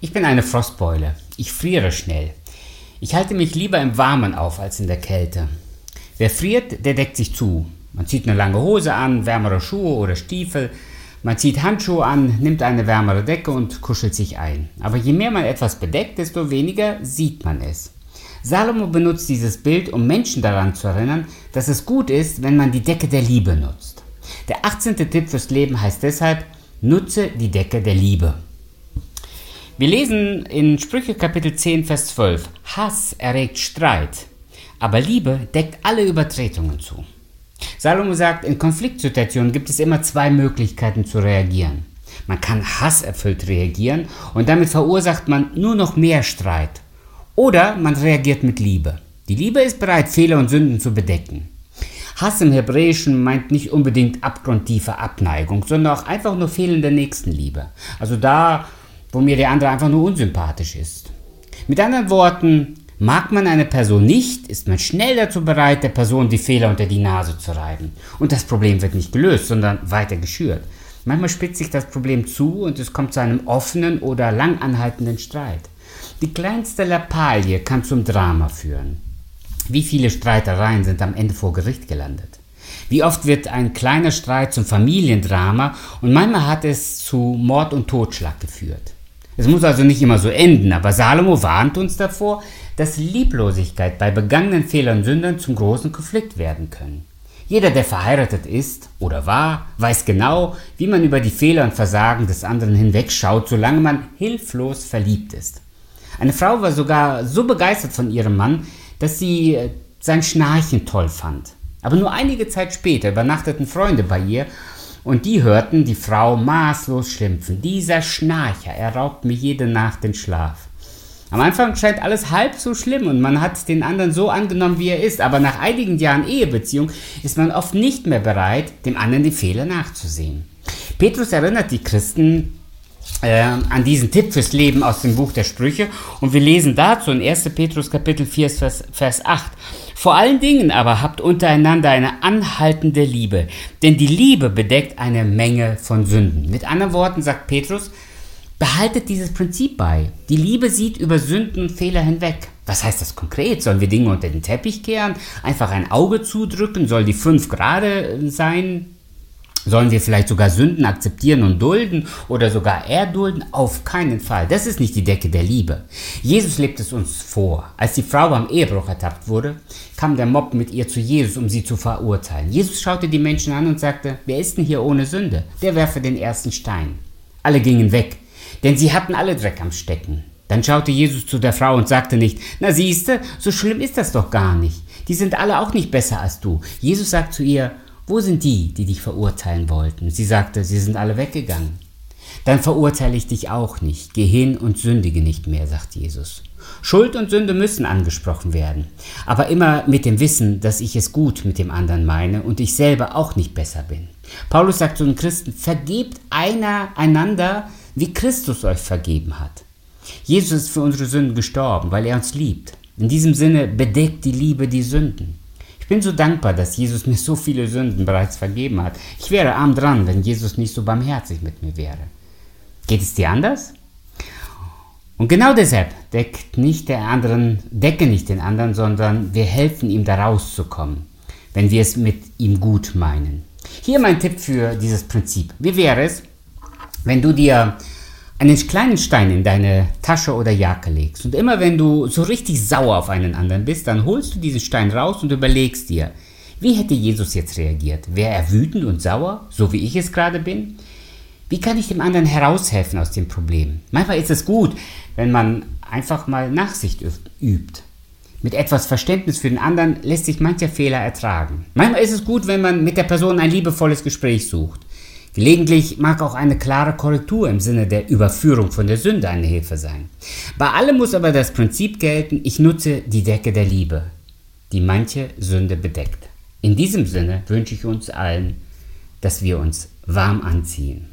Ich bin eine Frostbeule. Ich friere schnell. Ich halte mich lieber im Warmen auf als in der Kälte. Wer friert, der deckt sich zu. Man zieht eine lange Hose an, wärmere Schuhe oder Stiefel. Man zieht Handschuhe an, nimmt eine wärmere Decke und kuschelt sich ein. Aber je mehr man etwas bedeckt, desto weniger sieht man es. Salomo benutzt dieses Bild, um Menschen daran zu erinnern, dass es gut ist, wenn man die Decke der Liebe nutzt. Der 18. Tipp fürs Leben heißt deshalb, nutze die Decke der Liebe. Wir lesen in Sprüche Kapitel 10, Vers 12, Hass erregt Streit, aber Liebe deckt alle Übertretungen zu. Salomo sagt, in Konfliktsituationen gibt es immer zwei Möglichkeiten zu reagieren. Man kann hasserfüllt reagieren und damit verursacht man nur noch mehr Streit. Oder man reagiert mit Liebe. Die Liebe ist bereit, Fehler und Sünden zu bedecken. Hass im Hebräischen meint nicht unbedingt abgrundtiefe Abneigung, sondern auch einfach nur fehlende Nächstenliebe. Also da, wo mir der andere einfach nur unsympathisch ist. Mit anderen Worten, mag man eine Person nicht, ist man schnell dazu bereit, der Person die Fehler unter die Nase zu reiben. Und das Problem wird nicht gelöst, sondern weiter geschürt. Manchmal spitzt sich das Problem zu und es kommt zu einem offenen oder langanhaltenden Streit. Die kleinste Lappalie kann zum Drama führen. Wie viele Streitereien sind am Ende vor Gericht gelandet? Wie oft wird ein kleiner Streit zum Familiendrama und manchmal hat es zu Mord und Totschlag geführt. Es muss also nicht immer so enden, aber Salomo warnt uns davor, dass Lieblosigkeit bei begangenen Fehlern und Sündern zum großen Konflikt werden können. Jeder, der verheiratet ist oder war, weiß genau, wie man über die Fehler und Versagen des anderen hinwegschaut, solange man hilflos verliebt ist. Eine Frau war sogar so begeistert von ihrem Mann, dass sie äh, sein Schnarchen toll fand. Aber nur einige Zeit später übernachteten Freunde bei ihr und die hörten die Frau maßlos schimpfen. Dieser Schnarcher, er raubt mir jede Nacht den Schlaf. Am Anfang scheint alles halb so schlimm und man hat den anderen so angenommen, wie er ist, aber nach einigen Jahren Ehebeziehung ist man oft nicht mehr bereit, dem anderen die Fehler nachzusehen. Petrus erinnert die Christen äh, an diesen Tipp fürs Leben aus dem Buch der Sprüche und wir lesen dazu in 1. Petrus Kapitel 4 Vers, Vers 8. Vor allen Dingen aber habt untereinander eine anhaltende Liebe, denn die Liebe bedeckt eine Menge von Sünden. Mit anderen Worten sagt Petrus, behaltet dieses Prinzip bei. Die Liebe sieht über Sünden und Fehler hinweg. Was heißt das konkret? Sollen wir Dinge unter den Teppich kehren? Einfach ein Auge zudrücken? Soll die fünf gerade sein? Sollen wir vielleicht sogar Sünden akzeptieren und dulden oder sogar erdulden? Auf keinen Fall. Das ist nicht die Decke der Liebe. Jesus lebt es uns vor. Als die Frau beim Ehebruch ertappt wurde, kam der Mob mit ihr zu Jesus, um sie zu verurteilen. Jesus schaute die Menschen an und sagte, wer ist denn hier ohne Sünde? Der werfe den ersten Stein. Alle gingen weg, denn sie hatten alle Dreck am Stecken. Dann schaute Jesus zu der Frau und sagte nicht, na siehste, so schlimm ist das doch gar nicht. Die sind alle auch nicht besser als du. Jesus sagt zu ihr, wo sind die, die dich verurteilen wollten? Sie sagte, sie sind alle weggegangen. Dann verurteile ich dich auch nicht. Geh hin und sündige nicht mehr, sagt Jesus. Schuld und Sünde müssen angesprochen werden, aber immer mit dem Wissen, dass ich es gut mit dem anderen meine und ich selber auch nicht besser bin. Paulus sagt zu den Christen, vergebt einer einander, wie Christus euch vergeben hat. Jesus ist für unsere Sünden gestorben, weil er uns liebt. In diesem Sinne bedeckt die Liebe die Sünden. Ich bin so dankbar, dass Jesus mir so viele Sünden bereits vergeben hat. Ich wäre arm dran, wenn Jesus nicht so barmherzig mit mir wäre. Geht es dir anders? Und genau deshalb deckt nicht der anderen, decke nicht den anderen, sondern wir helfen ihm da rauszukommen, wenn wir es mit ihm gut meinen. Hier mein Tipp für dieses Prinzip. Wie wäre es, wenn du dir einen kleinen Stein in deine Tasche oder Jacke legst und immer wenn du so richtig sauer auf einen anderen bist, dann holst du diesen Stein raus und überlegst dir, wie hätte Jesus jetzt reagiert? Wäre er wütend und sauer, so wie ich es gerade bin? Wie kann ich dem anderen heraushelfen aus dem Problem? Manchmal ist es gut, wenn man einfach mal Nachsicht übt. Mit etwas Verständnis für den anderen lässt sich mancher Fehler ertragen. Manchmal ist es gut, wenn man mit der Person ein liebevolles Gespräch sucht. Gelegentlich mag auch eine klare Korrektur im Sinne der Überführung von der Sünde eine Hilfe sein. Bei allem muss aber das Prinzip gelten, ich nutze die Decke der Liebe, die manche Sünde bedeckt. In diesem Sinne wünsche ich uns allen, dass wir uns warm anziehen.